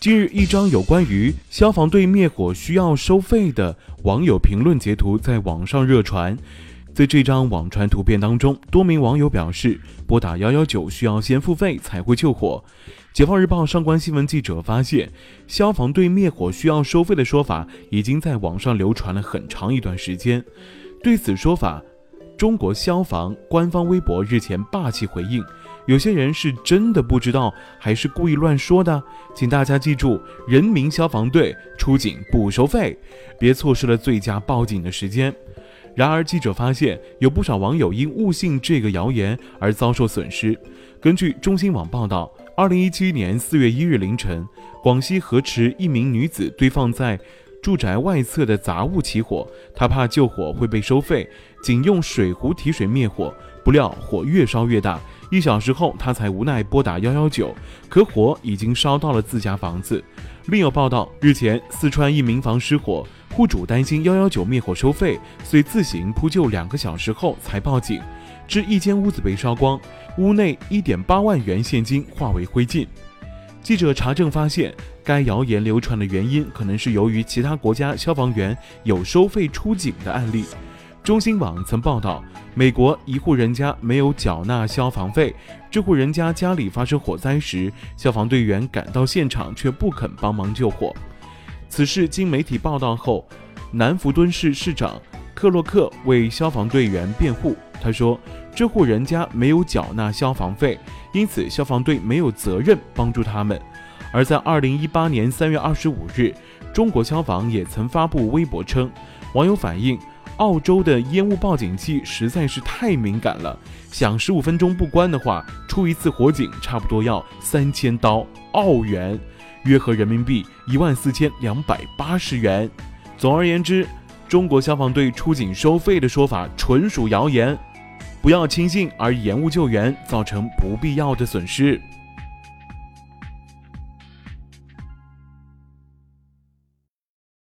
近日，一张有关于消防队灭火需要收费的网友评论截图在网上热传。在这张网传图片当中，多名网友表示，拨打幺幺九需要先付费才会救火。解放日报上官新闻记者发现，消防队灭火需要收费的说法已经在网上流传了很长一段时间。对此说法，中国消防官方微博日前霸气回应。有些人是真的不知道，还是故意乱说的？请大家记住，人民消防队出警不收费，别错失了最佳报警的时间。然而，记者发现有不少网友因误信这个谣言而遭受损失。根据中新网报道，二零一七年四月一日凌晨，广西河池一名女子堆放在住宅外侧的杂物起火，她怕救火会被收费，仅用水壶提水灭火，不料火越烧越大。一小时后，他才无奈拨打幺幺九，可火已经烧到了自家房子。另有报道，日前四川一民房失火，户主担心幺幺九灭火收费，遂自行扑救，两个小时后才报警，致一间屋子被烧光，屋内一点八万元现金化为灰烬。记者查证发现，该谣言流传的原因可能是由于其他国家消防员有收费出警的案例。中新网曾报道，美国一户人家没有缴纳消防费，这户人家家里发生火灾时，消防队员赶到现场却不肯帮忙救火。此事经媒体报道后，南福敦市市长克洛克为消防队员辩护，他说，这户人家没有缴纳消防费，因此消防队没有责任帮助他们。而在二零一八年三月二十五日，中国消防也曾发布微博称，网友反映。澳洲的烟雾报警器实在是太敏感了，响十五分钟不关的话，出一次火警差不多要三千刀澳元，约合人民币一万四千两百八十元。总而言之，中国消防队出警收费的说法纯属谣言，不要轻信而延误救援，造成不必要的损失。